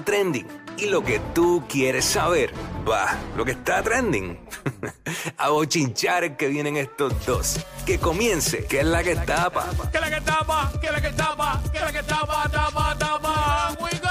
trending y lo que tú quieres saber. Va, lo que está trending. A bochinchar que vienen estos dos. Que comience, que es la que tapa. Que la que tapa, que la que tapa, que la que tapa, tapa, tapa. We go.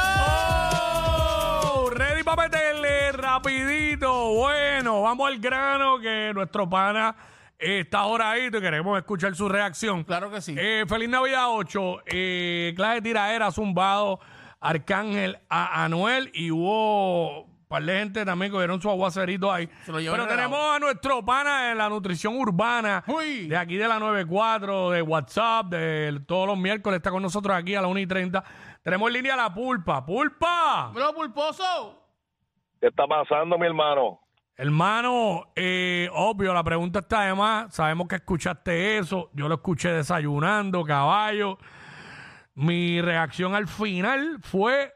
Oh, ready para meterle rapidito. Bueno, vamos al grano que nuestro pana está ahora ahí y queremos escuchar su reacción. Claro que sí. Eh, feliz Navidad 8. Eh, clase de tiraera zumbado. Arcángel a Anuel y hubo un par de gente también que dieron su aguacerito ahí. Se lo llevó Pero tenemos a nuestro pana de la nutrición urbana, Uy. de aquí de la 94, de WhatsApp, de todos los miércoles, está con nosotros aquí a las 1 y 30. Tenemos en línea la pulpa. ¡Pulpa! Bro, pulposo. ¿Qué está pasando, mi hermano? Hermano, eh, obvio, la pregunta está de más. Sabemos que escuchaste eso. Yo lo escuché desayunando, caballo. Mi reacción al final fue: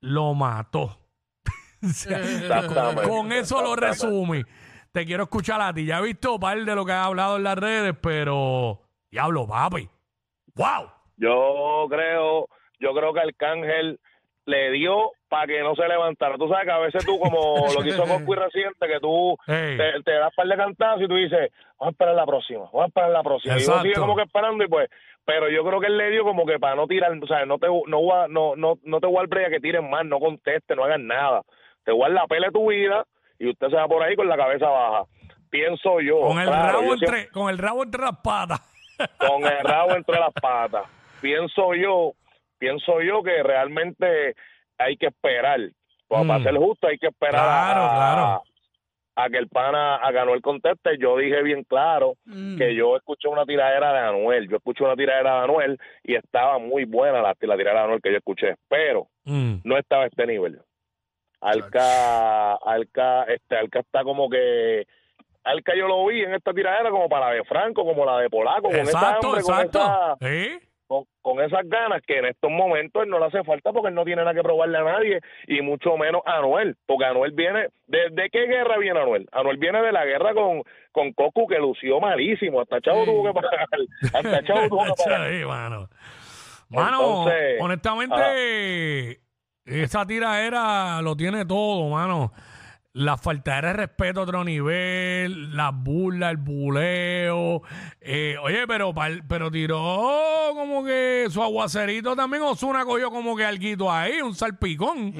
lo mató. O sea, Exactamente. Con eso lo resumí. Te quiero escuchar a ti. Ya he visto par de lo que has hablado en las redes, pero. Diablo, papi. ¡Wow! Yo creo, yo creo que Arcángel le dio para que no se levantara. Tú sabes que a veces tú, como lo que hizo Coscu reciente, que tú te, te das par de cantazos y tú dices, vamos a esperar la próxima, vamos a esperar la próxima. Y uno sigue como que esperando y pues, pero yo creo que él le dio como que para no tirar, o sea, no te, no, no, no, no te voy a que tiren más, no conteste, no hagan nada. Te voy a dar la pelea de tu vida y usted se va por ahí con la cabeza baja. Pienso yo. Con el, claro, rabo siempre- entre, con el rabo entre las patas. con el rabo entre las patas. Pienso yo, pienso yo que realmente hay que esperar. Pues, Mm. Para ser justo hay que esperar Claro, a, claro. a que el pana a que Anuel conteste. Yo dije bien claro Mm. que yo escuché una tiradera de Anuel. Yo escuché una tiradera de Anuel y estaba muy buena la, la tiradera de Anuel que yo escuché, pero Mm. no estaba a este nivel. Alca, Alca, este, Alca está como que Alca yo lo vi en esta tiradera como para la de Franco, como la de Polaco, con Exacto, con exacto. esa- ¿Sí? Con, con esas ganas que en estos momentos él no le hace falta porque él no tiene nada que probarle a nadie y mucho menos a Anuel, porque Anuel viene, ¿de, de qué guerra viene Anuel? Anuel viene de la guerra con, con Cocu que lució malísimo, hasta Chavo Sí. tuvo que pagar, hasta Chavo tuvo que pagar. Sí, mano. Mano, Entonces, honestamente, esa tiraera lo tiene todo, mano. La falta de respeto a otro nivel, la burla, el buleo. Eh, oye, pero pero tiró como que su aguacerito también. Osuna cogió como que alguito ahí, un salpicón.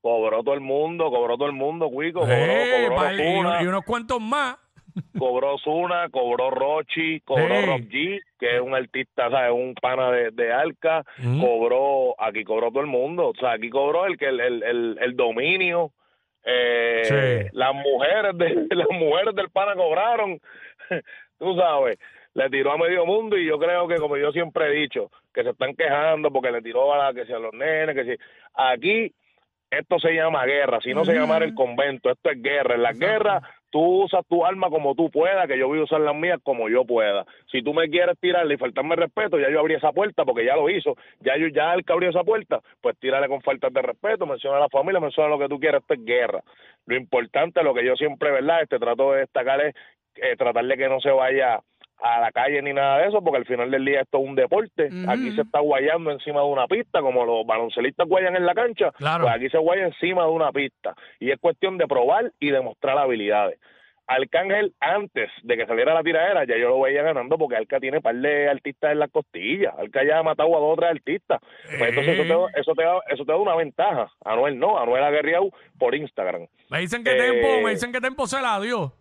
Cobró todo el mundo, cobró todo el mundo, Cuico, cobró, Eh, cobró pal- y, unos cuantos más. cobró Zuna, cobró Rochi, cobró Sí. Rob G, que es un artista, ¿sabes? Un pana de, de Alca, Mm. cobró, aquí cobró todo el mundo, o sea, aquí cobró el que el, el, el, el dominio, eh, Sí. las mujeres de, las mujeres del pana cobraron, tú sabes, le tiró a medio mundo y yo creo que como yo siempre he dicho, que se están quejando porque le tiró a la, que si a los nenes, que si aquí esto se llama guerra, si no se llamara el convento, esto es guerra. En la guerra tú usas tu arma como tú puedas, que yo voy a usar las mías como yo pueda. Si tú me quieres tirarle y faltarme respeto, ya yo abrí esa puerta porque ya lo hizo, ya yo ya el que abrió esa puerta, pues tírale con faltas de respeto, menciona a la familia, menciona lo que tú quieras, esto es guerra. Lo importante, lo que yo siempre, ¿verdad? Este trato de destacar es eh, tratar de que no se vaya a la calle ni nada de eso, porque al final del día esto es un deporte. Aquí se está guayando encima de una pista, como los baloncelistas guayan en la cancha, Claro. pues aquí se guaya encima de una pista. Y es cuestión de probar y demostrar habilidades. Arcángel, antes de que saliera la tiradera, ya yo lo veía ganando porque Alca tiene par de artistas en las costillas. Alca ya ha matado a dos o tres artistas. Pues entonces eso te, da- eso, te da, eso te da una ventaja. Anuel no, Anuel ha guerreado por Instagram. Me dicen que Eh, Tempo, me dicen que Tempo se la dio.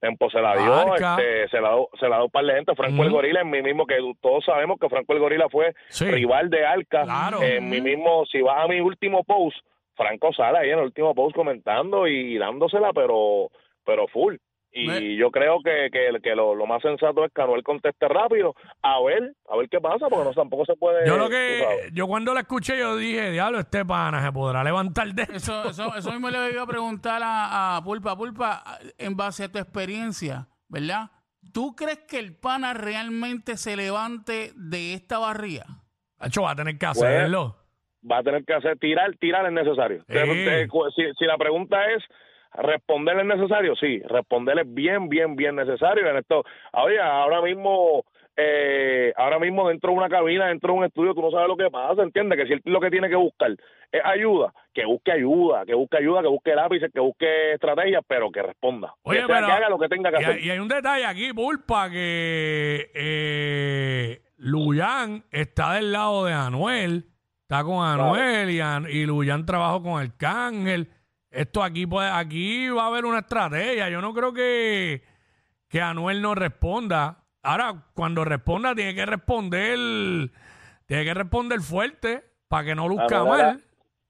Tempo se la dio, Arca. este, se la dio, se la dio un par de gente. Franco el. Gorila, en mí mismo, que todos sabemos que Franco el Gorila fue Sí. rival de Alca. Claro. En mi mismo, si vas a mi último post, Franco sale ahí en el último post comentando y dándosela, pero, pero full. Y Me- yo creo que, que, que lo, lo más sensato es que Anuel conteste rápido, a ver, a ver qué pasa, porque no tampoco se puede. Yo lo tú que, sabes. yo cuando la escuché, yo dije, diablo, este pana se podrá levantar de Eso, eso, eso mismo le iba a preguntar a, a Pulpa. Pulpa, en base a tu experiencia, ¿verdad? ¿Tú crees que el pana realmente se levante de esta barría? Hacho, va a tener que Pues, hacerlo. va a tener que hacer tirar, tirar es necesario. Sí. Si, si la pregunta es responderle es necesario, sí, responderle es bien, bien, bien necesario. En esto, oye, ahora mismo eh, ahora mismo dentro de una cabina, dentro de un estudio, tú no sabes lo que pasa, ¿entiendes? Que si él lo que tiene que buscar es ayuda, que busque ayuda, que busque ayuda, que busque lápices, que busque estrategias, pero que responda. Oye, que, pero- que haga lo que tenga que Y hacer. hay, y hay un detalle aquí, Pulpa, que eh, Luyan está del lado de Anuel, está con Anuel y, An- y Luyan trabajó con Arcángel. Esto aquí puede, aquí va a haber una estrategia. Yo no creo que, que Anuel no responda. Ahora, cuando responda, tiene que responder, tiene que responder fuerte para que no luzca mal.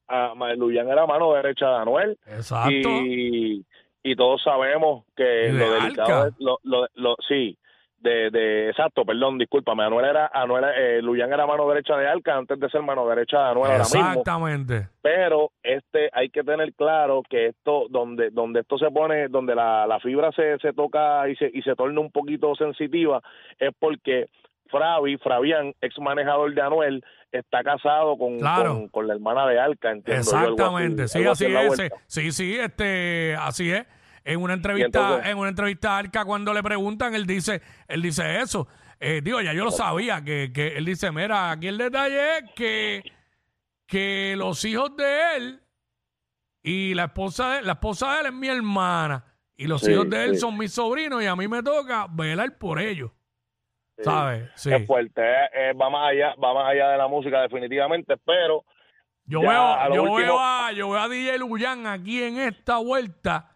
Ah, Ma- Luyan era mano derecha de Anuel. Exacto. y, y todos sabemos que Y de lo Alca. delicado es lo, lo, lo- sí de, de exacto perdón discúlpame Anuel era Anuel eh, Luyan era mano derecha de Alca antes de ser mano derecha de Anuel ahora mismo Exactamente. pero este hay que tener claro que esto donde donde esto se pone donde la, la fibra se, se toca y se y se torna un poquito sensitiva es porque Fravi, Fabián, ex manejador de Anuel, está casado con, Claro. con, con la hermana de Alca, entiendo yo, algo así- Exactamente, sí, así es. Sí, sí, este, así es. En una entrevista, entonces- en una entrevista a Arca, cuando le preguntan, él dice, él dice eso. Eh, digo, ya yo lo sabía, que, que él dice, mira, aquí el detalle es que, que los hijos de él y la esposa de la esposa de él es mi hermana. Y los Sí, hijos de él sí. son mis sobrinos y a mí me toca velar por ellos. Sí. ¿Sabes? Sí. es fuerte, eh, eh, va más allá, va más allá de la música definitivamente, pero Yo veo, yo último- veo a, yo veo a DJ Luyan aquí en esta vuelta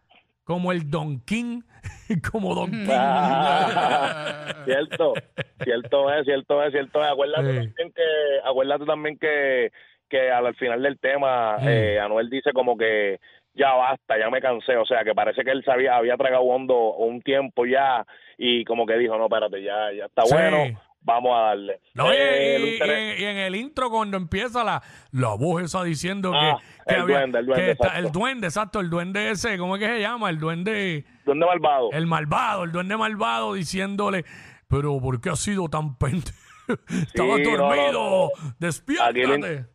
como el Don King, como Don King. cierto, cierto es, cierto es, cierto es. Acuérdate Sí. también que, acuérdate también que, que al, al final del tema, Mm. eh, Anuel dice como que ya basta, ya me cansé, o sea que parece que él sabía, había tragado hondo un tiempo ya y como que dijo, no, espérate, ya, ya está Sí. bueno, vamos a darle. No, y- Eh, lo y, interes- y- y en el intro cuando empieza la, la voz esa diciendo Ah, que, que el duende, el duende, que está- el duende, exacto, el duende ese, ¿cómo es que se llama? El duende, ¿Dónde malvado? el malvado, el duende malvado diciéndole, pero ¿por qué has sido tan pente? Estaba no, no, dormido, no. despiértate.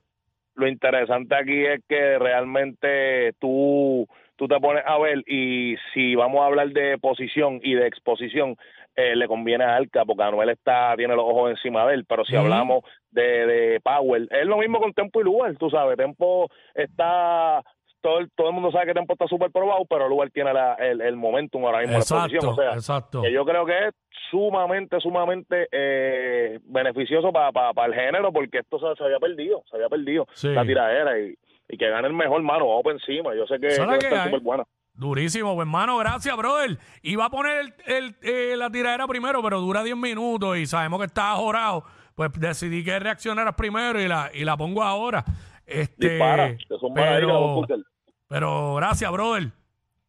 lo interesante aquí es que realmente tú, tú te pones a ver y si vamos a hablar de posición y de exposición, eh, le conviene a Alca porque Anuel está, tiene los ojos encima de él, pero si hablamos de, de Power, es lo mismo con Tempo y Lugar, tú sabes, Tempo está... Todo el, todo el mundo sabe que Tempo está súper probado, pero Lugar tiene la- el, el momentum ahora mismo en la Exacto, exposición. O sea, exacto. que yo creo que es sumamente, sumamente eh, beneficioso para el género porque esto se, se había perdido, se había perdido Sí. la tiradera y, y que gane el mejor, mano, vamos por encima. Yo sé que, que va a estar súper buena. Durísimo, pues, hermano, gracias, brother. Iba a poner el, el, eh, la tiradera primero, pero dura 10 minutos y sabemos que está jorado. Pues decidí que reaccionaras primero y la, y la pongo ahora. Este, Dispara, que son pero, pero gracias, brother.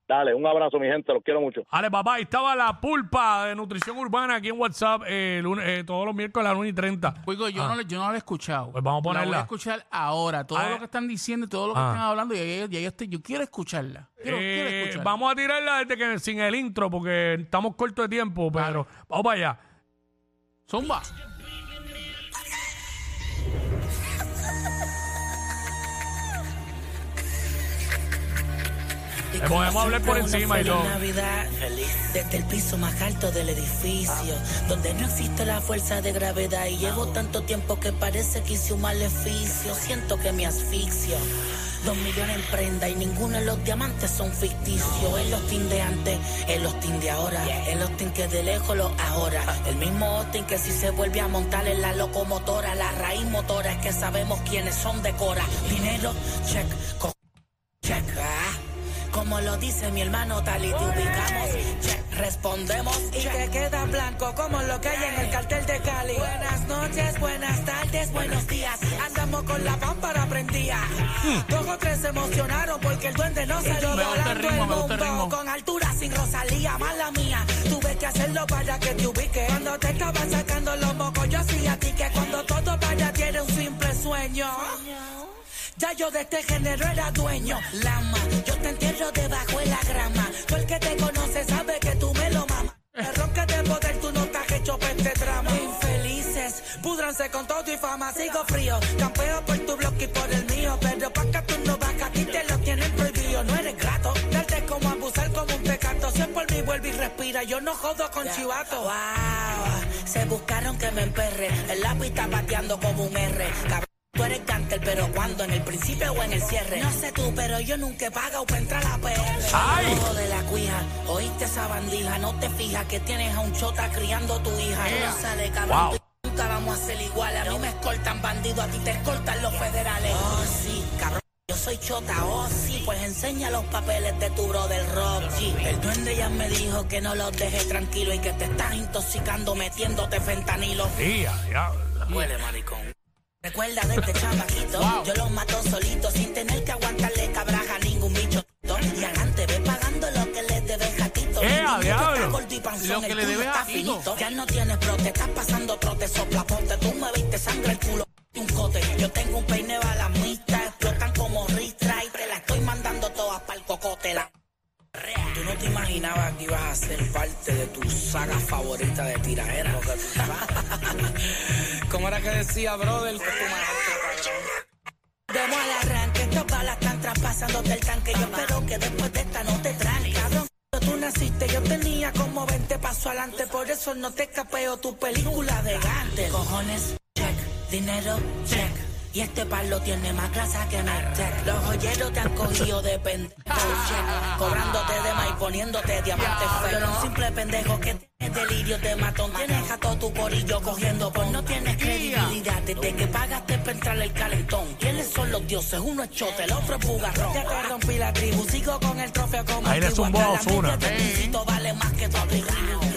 Dale, un abrazo, mi gente, los quiero mucho. Ale, papá, ahí estaba la pulpa de nutrición urbana aquí en WhatsApp eh, lunes- eh, todos los miércoles a las 1 y 30. Oigo, yo, no, le- yo no la he escuchado. Ah. Pues vamos a La voy ponerla. a escuchar ahora. Todo Ah, lo que están diciendo y todo lo que ah. están hablando, y ahí, y ahí estoy, yo quiero escucharla. Quiero, quiero Eh, escucharla. vamos a tirarla desde que sin el intro porque estamos cortos de tiempo, pero vamos para allá. Zumba. Eh, podemos hablar por encima y todo. Navidad, desde el piso más alto del edificio, donde no existe la fuerza de gravedad y llevo tanto tiempo que parece que hice un maleficio. Siento que me asfixio. Dos millones en prenda y ninguno de los diamantes son ficticios. El Austin de antes, el Austin de ahora, el Austin que de lejos lo ahora. El mismo Austin que si se vuelve a montar en la locomotora, la raíz motora es que sabemos quiénes son de Cora. Dinero, check. Como lo dice mi hermano, tal y te ubicamos. Check, respondemos y te queda blanco como lo que hay en el cartel de Cali. Buenas noches, buenas tardes, buenos días. Andamos con la pámpara prendida. Dos o tres se emocionaron porque el duende no Me gusta el ritmo. Con altura sin Rosalía, mala mía. Tuve que hacerlo para que te ubique. Cuando te estaba sacando los mocos, yo hacía a ti que cuando todo vaya tiene un simple sueño. Ya yo de este género era dueño. Lama, yo te entierro debajo de la grama. Tú el que te conoce sabe que tú me lo mamas. Te roncas de poder, tú no estás hecho para este drama. Infelices, pudranse con todo y fama. Sigo frío, campeo por tu bloque y por el mío. Pero pa' que tú no vas, a ti te lo tienen prohibido. No eres grato, darte como abusar como un pecado. Si es por mí, vuelve y respira. respira. Yo no jodo con chivato. Wow, se buscaron que me emperre. El lápiz está pateando como un R. Pero cuando en el principio o en el cierre. No sé tú, pero yo nunca he pagado para entrar a la PR. ¡Ay! Ojo de la cuija, oíste esa bandija. No te fijas que tienes a un chota criando tu hija. Yeah. No sale cabrón. Wow. tú Nunca vamos a ser iguales. A mí me escoltan bandidos, a ti te escoltan los federales. Oh, sí, cabrón. Yo soy chota, oh sí, pues enseña los papeles de tu brother Rocky. El duende ya me dijo que no los dejes tranquilo y que te estás intoxicando metiéndote fentanilo. Tía, ya. Huele maricón. Recuerda de este chamaquito, Wow. yo los mato solito sin tener que aguantarle cabraja a ningún bicho. Y adelante ve pagando lo que les debes gatito. ¡Eh, diablo! gordo y panzón, Lo que le debes a. Ya no tienes prote, estás pasando trote, sopla ponte, tú me viste sangre el culo. ¿Cómo era que decía, brother? Demos al arranque, estos balas están traspasándote el tanque. Yo espero que después de esta no te tranque. Cabrón, tú naciste, yo tenía como 20 pasos adelante. Por eso no te escapeo tu película de gante. Cojones, check. Dinero, check. Y este palo tiene más grasa que Tech. Los joyeros te han cogido de pendejo. Cobrándote de más y poniéndote diamante feo. Un simple pendejo que tienes delirio de matón. Tienes a todo tu corillo cogiendo por no tienes credibilidad. Desde que pagaste para entrar el calentón. ¿Quiénes son los dioses? Uno es chote, el otro es bugarrón. Ya te rompí la tribu, sigo con el trofeo como Ahí le zumbó a de vale más que tu.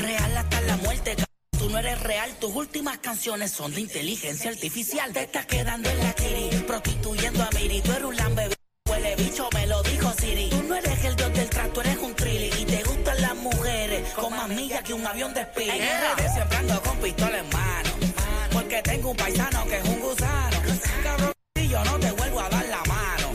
Real hasta la muerte, Tú no eres real, tus últimas canciones son de inteligencia artificial. Te estás quedando en la kiri, prostituyendo a Miri. Tú eres un lambe, huele bicho, me lo dijo Siri. Tú no eres el dios del con más millas que un avión de espía. En RD siempre ando con pistola en mano. Porque tengo un paisano que es un gusano. Cabrón, y yo no te vuelvo a dar la mano.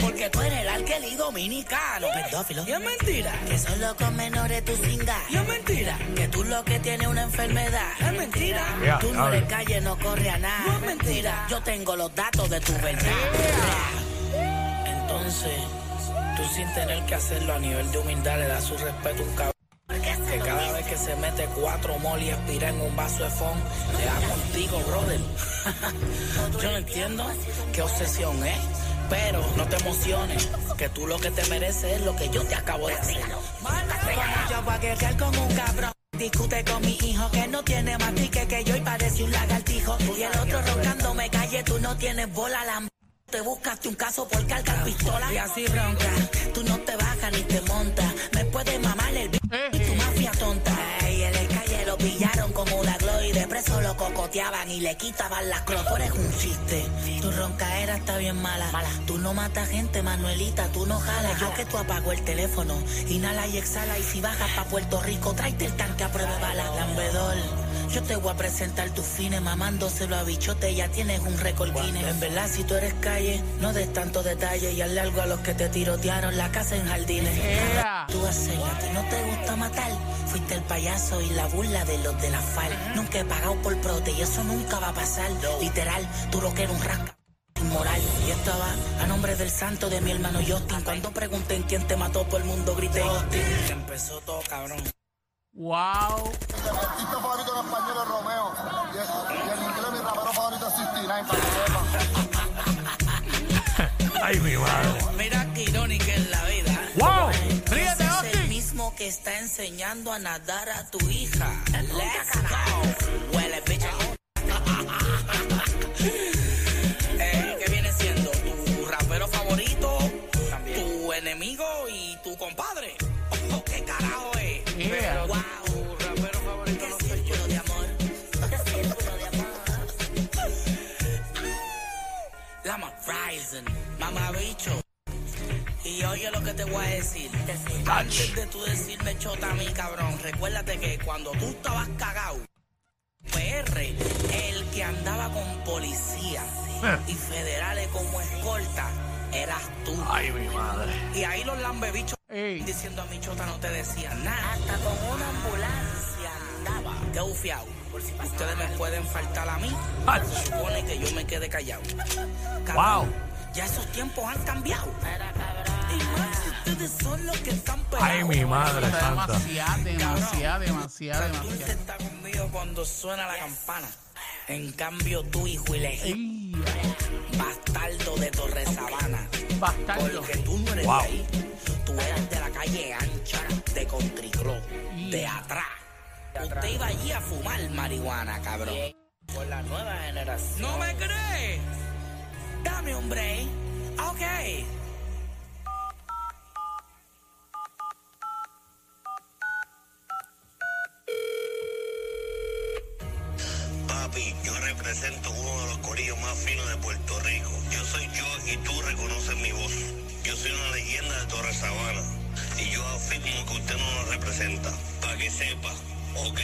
Porque tú eres el alqueli dominicano. Pedófilo. Y es mentira. Que solo con menores tú cingas. Y es mentira. Que tú lo que tienes una enfermedad. Es mentira. Tú no eres calle, no corre a nada. No es mentira. Yo tengo los datos de tu verdad. Entonces, tú sin tener que hacerlo a nivel de humildad le das su respeto a un cabrón. Se mete cuatro mol y aspira en un vaso de fond, le da contigo, brother. Yo no entiendo qué obsesión es, pero no te emociones, que tú lo que te mereces es lo que yo te acabo de hacer. Yo voy a guerrear con un cabrón. Discute con mi hijo que no tiene más tique que yo y parece un lagartijo. Y el otro roncando me calle, tú no tienes bola, la te buscaste un caso por cargar pistola y así ronca. Tú no te bajas ni te montas. Me puede mamar el b y tu pillaron como la gloria y de preso lo cocoteaban y le quitaban las clos. Tú eres un chiste. Tu roncaera está bien mala. Tú no matas gente, Manuelita, tú no jalas. Yo que tú apago el teléfono, inhala y exhala y si bajas pa' Puerto Rico, tráete el tanque a prueba de bala. Lambedor. Yo te voy a presentar tus fines mamándoselo a bichote, ya tienes un récord Guinness. En verdad, si tú eres calle, no des tanto detalle y hazle algo a los que te tirotearon la casa en jardines. Tú haces, a ti no te gusta matar. Fuiste el payaso y la burla de los de la FAL. Nunca he pagado por prote y eso nunca va a pasar. Literal, tú lo que eres un rasca. Moral. Y esto va a nombre del santo de mi hermano Justin. Cuando pregunten quién te mató por el mundo, grité Justin. Empezó todo, cabrón. Wow. Mi artista favorito en español es Romeo. Y, y en inglés mi rapero favorito es 69, para que sepan. Ay, mi madre. Mira qué irónica es la vida. ¡Wow! Ríete, Ese es Austin. el mismo que está enseñando a nadar a tu hija. Let's go. Huele, bicho. Oye lo que te voy a decir. Antes de tú decirme chota a mí, cabrón, recuérdate que cuando tú estabas cagado, PR, el que andaba con policía Eh. y federales como escolta, eras tú. Ay, mi madre. Y ahí los lambebichos Ey. diciendo a mi chota no te decían nada. Hasta con una ambulancia andaba. Qué bufiado. Ustedes me pueden faltar a mí. Ay. Se supone que yo me quede callado. Wow. Ya esos tiempos han cambiado. Ay, man, si ustedes son los que están Ay, mi madre Está santa. demasiado, demasiado, demasiado, Dulce demasiado. está conmigo cuando suena la campana. En cambio, tú, hijo ilegítimo, Ey, bastardo de Torre Sabana. bastardo. Porque tú no eres Wow. de ahí. Tú eras de la calle ancha, de Country Club, de atrás. Usted iba allí a fumar marihuana, cabrón. Por la nueva generación. ¿No me crees? Dame un break. Ok. Papi, yo represento uno de los corillos más finos de Puerto Rico. Yo soy yo y tú reconoces mi voz. Yo soy una leyenda de Torre Sabana. Y yo afirmo que usted no nos representa. Para que sepa, ¿ok?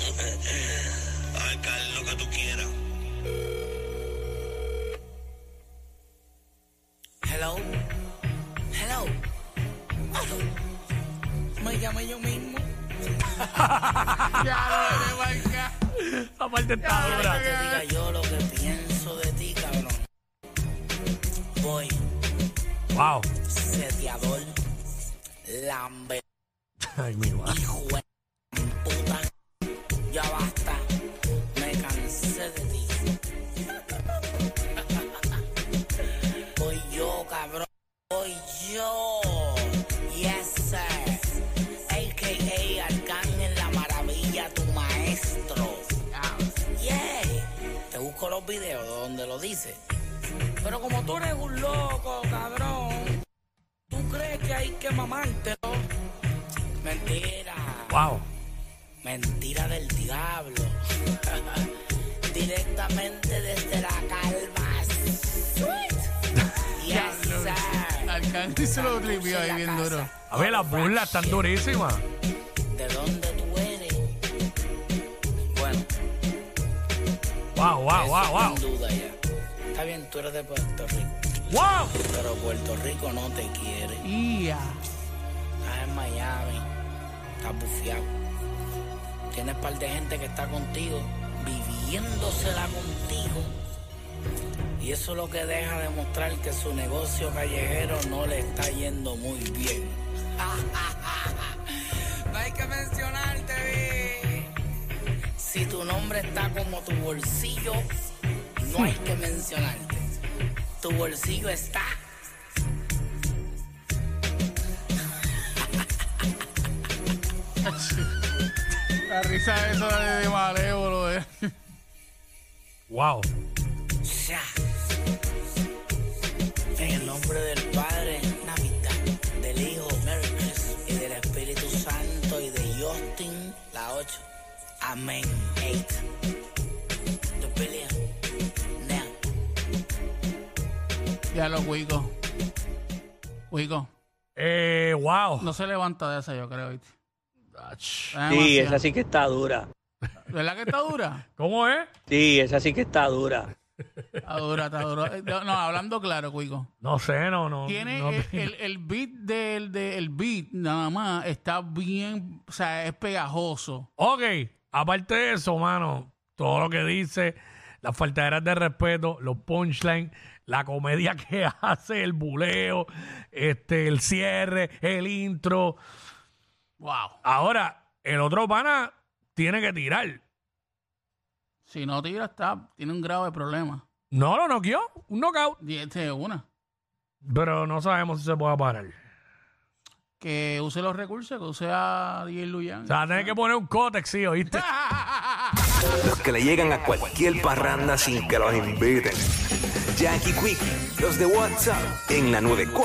Alcalde, lo que tú quieras. Hello. Hello. Me llamé yo mismo. Ya lo Aparte está dura. diga yo lo que pienso de ti, cabrón. Voy, Wow. seteador, lambe, Ay, mi madre. hijo de los videos donde lo dice. Pero como tú eres un loco, cabrón, ¿tú crees que hay que mamártelo? Mentira. Wow. Mentira del diablo. Directamente desde la calva. Sweet. Yes, sir. Alcance se lo tripió ahí bien duro. A ver, las burlas están durísimas. Wow, wow, wow, wow. en duda ya. Está bien, tú eres de Puerto Rico. Wow. Pero Puerto Rico no te quiere. Ia. Estás en Miami. Estás bufiado. Tienes par de gente que está contigo, viviéndosela contigo. Y eso es lo que deja de mostrar que su negocio callejero no le está yendo muy bien. no hay que mencionarte, tu nombre está como tu bolsillo, no hay que mencionarte. Tu bolsillo está La risa esa de, de malévolo. eh. Wow. Ya. En el nombre del Padre, Navidad, del Hijo, Merry Christmas, y del Espíritu Santo y de Justin, la 8. Amén. 8. The billion. Now. Ya lo Wico. Wico. Eh, wow. No se levanta de esa, yo creo. ¿viste? Sí, esa sí que está dura. ¿Verdad que está dura? ¿Cómo es? Sí, esa sí que está dura. Está dura, está dura. Eh, No, hablando claro, Wico. No sé, no, no. Tiene no el, el- el beat del de, el beat nada más está bien, o sea, es pegajoso. Ok, aparte de eso, mano, todo lo que dice, las faltaderas de respeto, los punchlines, la comedia que hace, el buleo, este, el cierre, el intro. Wow. Ahora, el otro pana tiene que tirar. Si no tira, está, tiene un grave problema. No lo noqueó, un knockout, Y este es una. pero no sabemos si se puede parar. Que use los recursos, que use a DJ Luyan. O sea, tener que poner un cótex, sí, ¿oíste? Los que le llegan a cualquier parranda sin que los inviten. Jackie Quick, los de WhatsApp en la 94.